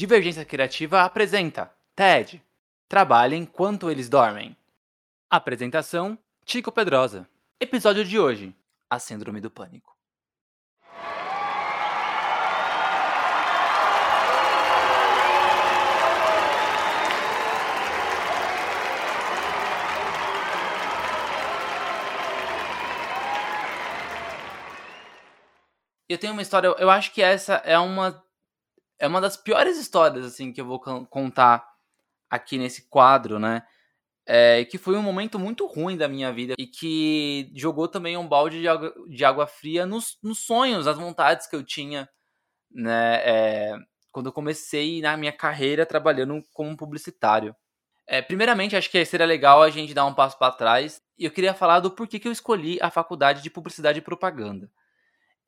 Divergência Criativa apresenta TED. Trabalhe enquanto eles dormem. Apresentação: Tico Pedrosa. Episódio de hoje: A Síndrome do Pânico. Eu tenho uma história, eu acho que essa é uma é uma das piores histórias assim que eu vou contar aqui nesse quadro, né? É, que foi um momento muito ruim da minha vida e que jogou também um balde de água, de água fria nos, nos, sonhos, nas vontades que eu tinha, né? É, quando eu comecei na minha carreira trabalhando como publicitário. É, primeiramente, acho que seria legal a gente dar um passo para trás e eu queria falar do porquê que eu escolhi a faculdade de publicidade e propaganda.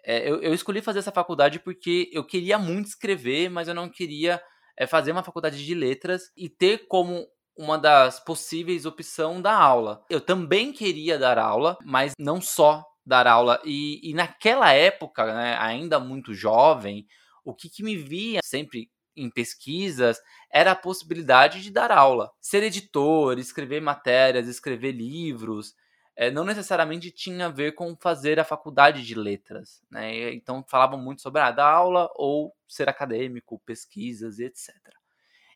É, eu, eu, escolhi fazer essa faculdade porque eu queria muito escrever, mas eu não queria é, fazer uma faculdade de letras e ter como uma das possíveis opção da aula. Eu também queria dar aula, mas não só dar aula. E, e naquela época, né, ainda muito jovem, o que, que me via sempre em pesquisas era a possibilidade de dar aula. Ser editor, escrever matérias, escrever livros, é, não necessariamente tinha a ver com fazer a faculdade de letras. Né? Então falavam muito sobre a ah, dar aula ou ser acadêmico, pesquisas e etc.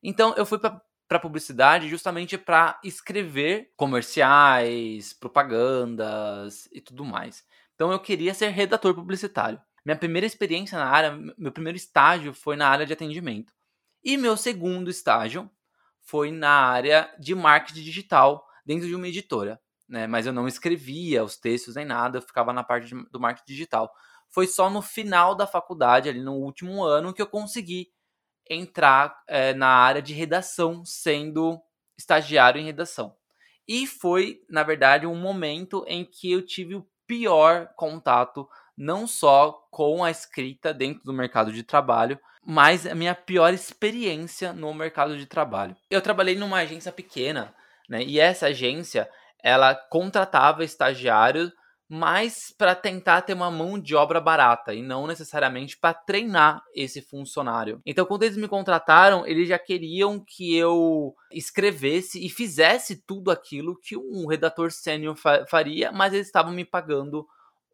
Então eu fui para publicidade justamente para escrever comerciais, propagandas e tudo mais. Então eu queria ser redator publicitário. Minha primeira experiência na área, meu primeiro estágio foi na área de atendimento. E meu segundo estágio foi na área de marketing digital dentro de uma editora né? Mas eu não escrevia os textos nem nada, eu ficava na parte de, do marketing digital. Foi só no final da faculdade, ali no último ano, que eu consegui entrar é, na área de redação, sendo estagiário em redação. E foi, na verdade, um momento em que eu tive o pior contato, não só com a escrita dentro do mercado de trabalho, mas a minha pior experiência no mercado de trabalho. Eu trabalhei numa agência pequena, né? E essa agência ela contratava estagiários mais para tentar ter uma mão de obra barata e não necessariamente para treinar esse funcionário. Então, quando eles me contrataram, eles já queriam que eu escrevesse e fizesse tudo aquilo que um redator sênior faria, mas eles estavam me pagando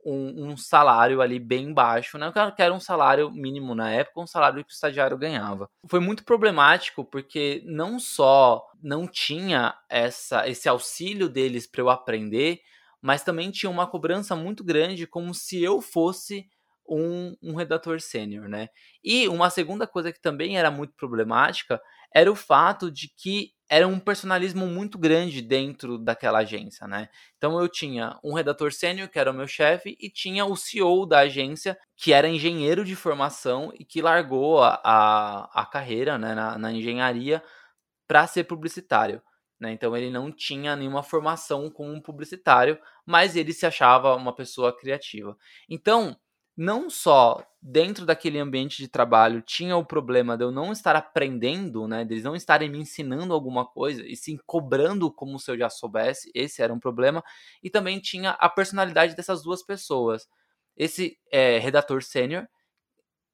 um, um, salário ali bem baixo, né? Que era um salário mínimo na época, um salário que o estagiário ganhava. Foi muito problemático porque não só não tinha essa, esse auxílio deles para eu aprender, mas também tinha uma cobrança muito grande, como se eu fosse um, um redator sênior, né? E uma segunda coisa que também era muito problemática era o fato de que era um personalismo muito grande dentro daquela agência, né? Então eu tinha um redator sênior, que era o meu chefe, e tinha o CEO da agência, que era engenheiro de formação e que largou a, a, a carreira né, na, na engenharia para ser publicitário. Né? Então ele não tinha nenhuma formação como um publicitário, mas ele se achava uma pessoa criativa. Então não só dentro daquele ambiente de trabalho tinha o problema de eu não estar aprendendo, né, deles não estarem me ensinando alguma coisa e sim cobrando como se eu já soubesse, esse era um problema, e também tinha a personalidade dessas duas pessoas. Esse é, redator sênior,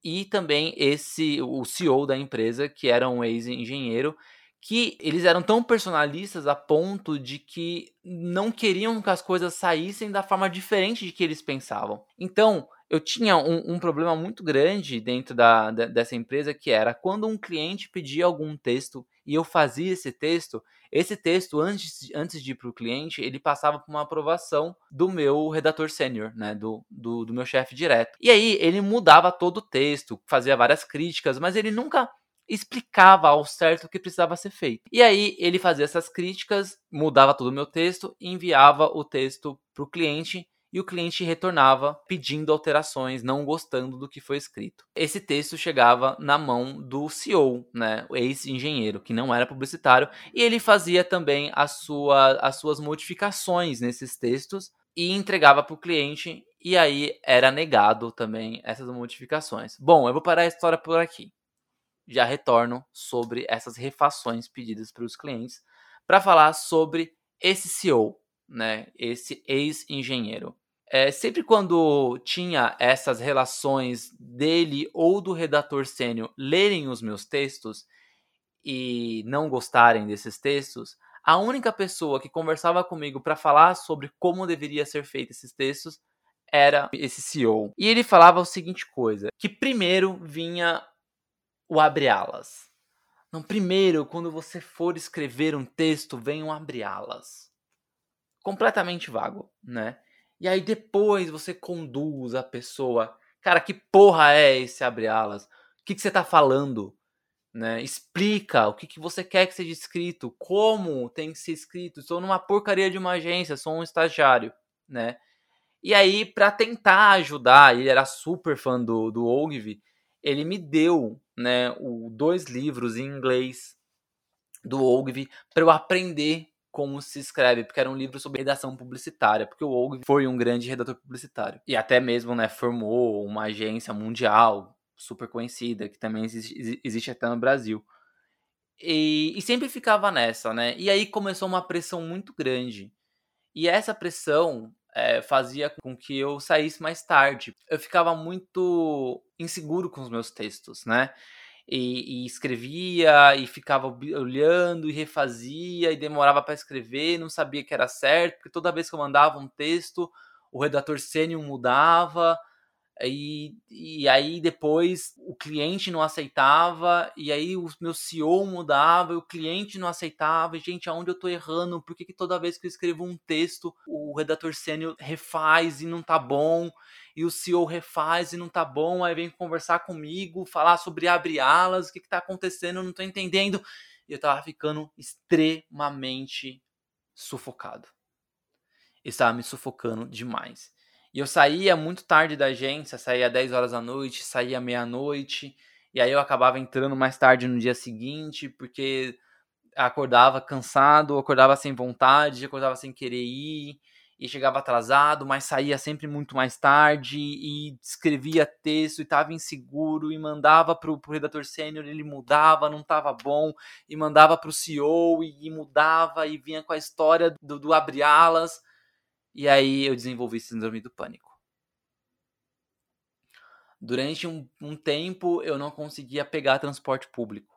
e também esse o CEO da empresa, que era um ex-engenheiro, que eles eram tão personalistas a ponto de que não queriam que as coisas saíssem da forma diferente de que eles pensavam. Então, eu tinha um, um problema muito grande dentro da, da, dessa empresa que era quando um cliente pedia algum texto e eu fazia esse texto, esse texto, antes, antes de ir para o cliente, ele passava por uma aprovação do meu redator sênior, né? Do, do, do meu chefe direto. E aí ele mudava todo o texto, fazia várias críticas, mas ele nunca explicava ao certo o que precisava ser feito. E aí ele fazia essas críticas, mudava todo o meu texto, enviava o texto para o cliente e o cliente retornava pedindo alterações, não gostando do que foi escrito. Esse texto chegava na mão do CEO, né, o ex-engenheiro, que não era publicitário, e ele fazia também sua, as suas modificações nesses textos e entregava para o cliente, e aí era negado também essas modificações. Bom, eu vou parar a história por aqui. Já retorno sobre essas refações pedidas para os clientes para falar sobre esse CEO, né, esse ex-engenheiro. É, sempre quando tinha essas relações dele ou do redator sênior lerem os meus textos e não gostarem desses textos, a única pessoa que conversava comigo para falar sobre como deveria ser feito esses textos era esse CEO. E ele falava a seguinte coisa, que primeiro vinha o abre alas. Não, primeiro, quando você for escrever um texto, vem um abre alas completamente vago, né? E aí depois você conduz a pessoa. Cara, que porra é esse abre alas? O que, que você tá falando? Né? Explica o que, que você quer que seja escrito, como tem que ser escrito. Estou numa porcaria de uma agência, sou um estagiário, né? E aí, para tentar ajudar, ele era super fã do, do Ogilvy, ele me deu né, o, dois livros em inglês do Ogilvy para eu aprender como se escreve, porque era um livro sobre redação publicitária, porque o Og foi um grande redator publicitário. E até mesmo, né, formou uma agência mundial super conhecida, que também existe, existe até no Brasil. E, e, sempre ficava nessa, né? E aí começou uma pressão muito grande. E essa pressão é, fazia com que eu saísse mais tarde. Eu ficava muito inseguro com os meus textos, né? E, e, escrevia e ficava olhando e refazia e demorava para escrever, não sabia que era certo, porque toda vez que eu mandava um texto, o redator sênior mudava, e, e aí depois o cliente não aceitava, e aí o meu CEO mudava, e o cliente não aceitava, e gente, aonde eu tô errando? Por que, que toda vez que eu escrevo um texto, o redator sênior refaz e não tá bom? E o CEO refaz e não tá bom, aí vem conversar comigo, falar sobre abre alas, o que, que tá acontecendo, não tô entendendo. E eu tava ficando extremamente sufocado. Estava me sufocando demais. E eu saía muito tarde da agência, saía 10 horas da noite, saía meia-noite, e aí eu acabava entrando mais tarde no dia seguinte, porque acordava cansado, acordava sem vontade, acordava sem querer ir, e chegava atrasado, mas saía sempre muito mais tarde e escrevia texto e estava inseguro e mandava para o redator sênior, ele mudava, não estava bom, e mandava para o CEO e, e, mudava e vinha com a história do, do abre alas e aí eu desenvolvi síndrome do pânico. Durante um, um tempo eu não conseguia pegar transporte público.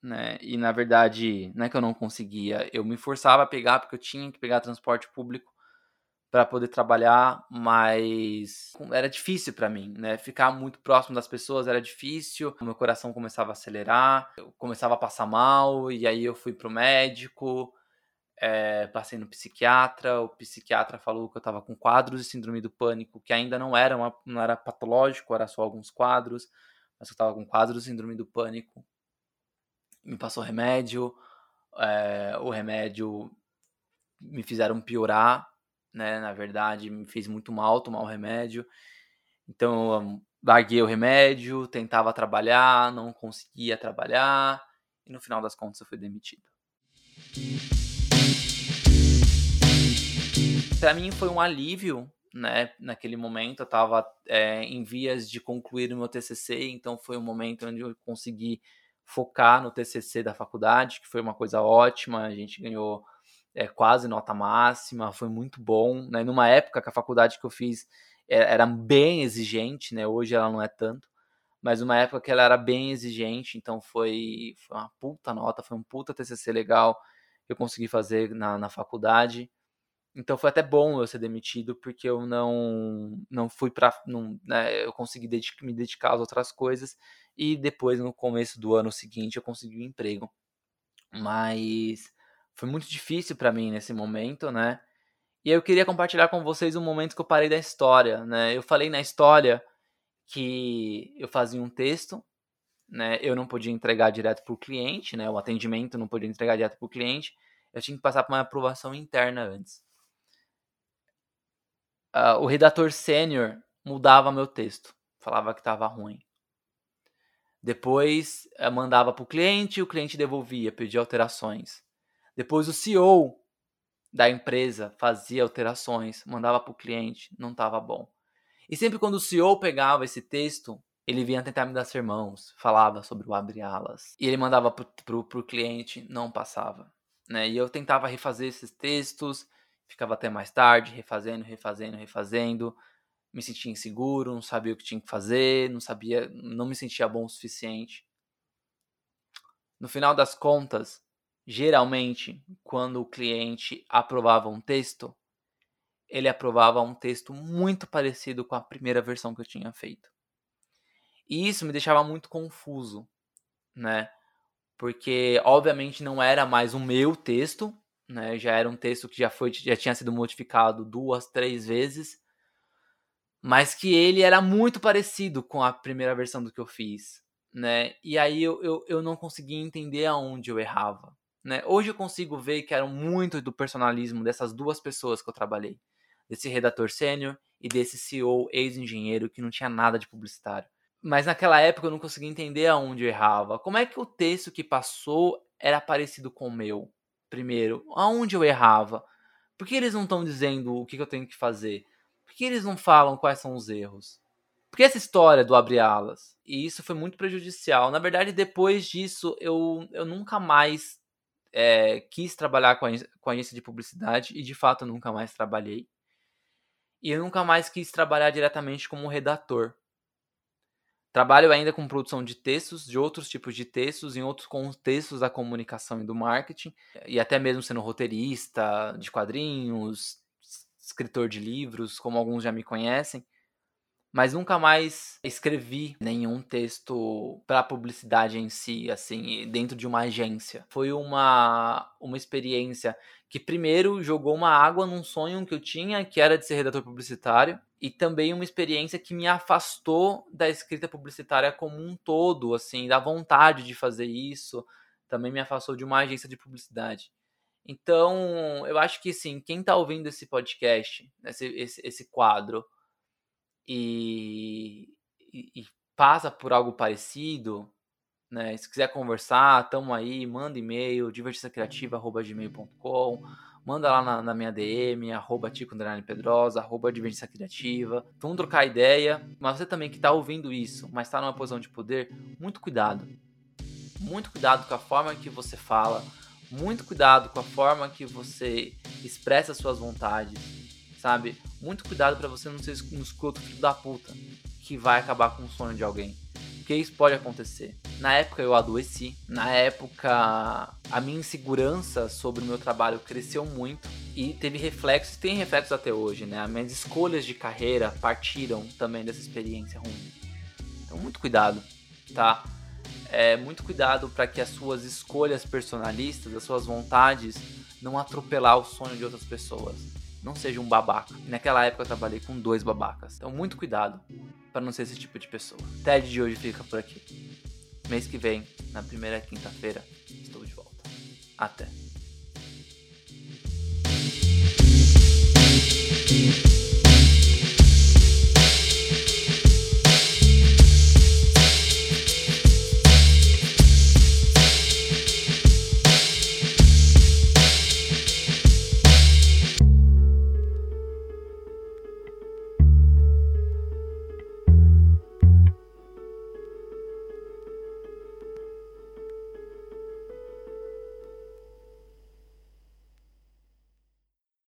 Né? E na verdade, não é que eu não conseguia, eu me forçava a pegar porque eu tinha que pegar transporte público para poder trabalhar, mas era difícil para mim, né? Ficar muito próximo das pessoas era difícil, meu coração começava a acelerar, eu começava a passar mal, e aí eu fui pro médico, é, passei no psiquiatra, o psiquiatra falou que eu estava com quadros de síndrome do pânico, que ainda não era, uma, não era patológico, era só alguns quadros, mas eu estava com quadros de síndrome do pânico. Me passou remédio, é, o remédio me fizeram piorar, né? Na verdade, me fez muito mal tomar o remédio. Então, eu larguei o remédio, tentava trabalhar, não conseguia trabalhar, e no final das contas eu fui demitido para mim foi um alívio, né? Naquele momento eu estava é, em vias de concluir o meu TCC, então foi um momento onde eu consegui focar no TCC da faculdade, que foi uma coisa ótima. A gente ganhou é, quase nota máxima, foi muito bom. Né? Numa época que a faculdade que eu fiz era, é, era bem exigente, né? Hoje ela não é tanto, mas uma época que ela era bem exigente, então foi, foi uma puta nota, foi um puta TCC legal que eu consegui fazer na, na faculdade. Então foi até bom eu ser demitido, porque eu não não fui para né, eu consegui dedicar, me dedicar às outras coisas e depois no começo do ano seguinte eu consegui um emprego. Mas foi muito difícil para mim nesse momento, né? E eu queria compartilhar com vocês um momento que eu parei da história, né? Eu falei na história que eu fazia um texto, né? Eu não podia entregar direto para o cliente, né? O atendimento não podia entregar direto para o cliente. Eu tinha que passar por uma aprovação interna antes. Uh, o redator sênior mudava meu texto, falava que estava ruim. Depois uh, mandava para o cliente, o cliente devolvia, pedia alterações. Depois o CEO da empresa fazia alterações, mandava para o cliente, não estava bom. E sempre quando o CEO pegava esse texto, ele vinha tentar me dar sermãos, falava sobre o abre alas. E ele mandava pro, pro cliente, não passava. Né? E eu tentava refazer esses textos, ficava até mais tarde, refazendo, refazendo, refazendo. Me sentia inseguro, não sabia o que tinha que fazer, não sabia, não me sentia bom o suficiente. No final das contas, geralmente, quando o cliente aprovava um texto, ele aprovava um texto muito parecido com a primeira versão que eu tinha feito. E isso me deixava muito confuso, né? Porque obviamente não era mais o meu texto, né? Já era um texto que já foi já tinha sido modificado duas, três vezes, mas que ele era muito parecido com a primeira versão do que eu fiz, né? E aí eu, eu, eu não conseguia entender aonde eu errava, né? Hoje eu consigo ver que era muito do personalismo dessas duas pessoas que eu trabalhei desse redator sênior e desse CEO ex-engenheiro que não tinha nada de publicitário. Mas naquela época eu não conseguia entender aonde eu errava. Como é que o texto que passou era parecido com o meu? Primeiro, aonde eu errava? Por que eles não estão dizendo o que eu tenho que fazer? Por que eles não falam quais são os erros? Por que essa história do abre alas? E isso foi muito prejudicial. Na verdade, depois disso, eu, eu nunca mais é, quis trabalhar com a, com a agência de publicidade e de fato nunca mais trabalhei e eu nunca mais quis trabalhar diretamente como redator. Trabalho ainda com produção de textos, de outros tipos de textos, em outros contextos da comunicação e do marketing, e até mesmo sendo roteirista de quadrinhos, escritor de livros, como alguns já me conhecem mas nunca mais escrevi nenhum texto para publicidade em si, assim, dentro de uma agência. Foi uma, uma experiência que primeiro jogou uma água num sonho que eu tinha, que era de ser redator publicitário, e também uma experiência que me afastou da escrita publicitária como um todo, assim, da vontade de fazer isso, também me afastou de uma agência de publicidade. Então, eu acho que sim, quem está ouvindo esse podcast, esse, esse, esse quadro, e, e, e passa por algo parecido, né? Se quiser conversar, tamo aí, manda e-mail, divertiçacriativa.gmail.com manda lá na, na, minha DM, arroba Tico Pedrosa, arroba Divergência Criativa. Vamos trocar ideia. Mas você também que está ouvindo isso, mas está numa posição de poder, muito cuidado. Muito cuidado com a forma que você fala, muito cuidado com a forma que você expressa suas vontades, sabe? Muito cuidado para você não ser um escroto filho da puta que vai acabar com o sonho de alguém. Porque isso pode acontecer. Na época eu adoeci, na época a minha insegurança sobre o meu trabalho cresceu muito e teve reflexos, tem reflexos até hoje, né? As minhas escolhas de carreira partiram também dessa experiência ruim. Então muito cuidado, tá? É, muito cuidado para que as suas escolhas personalistas, as suas vontades, não atropelar o sonho de outras pessoas não seja um babaca. E naquela época eu trabalhei com dois babacas. Então muito cuidado para não ser esse tipo de pessoa. O TED de hoje fica por aqui. Mês que vem, na primeira quinta-feira, estou de volta. Até.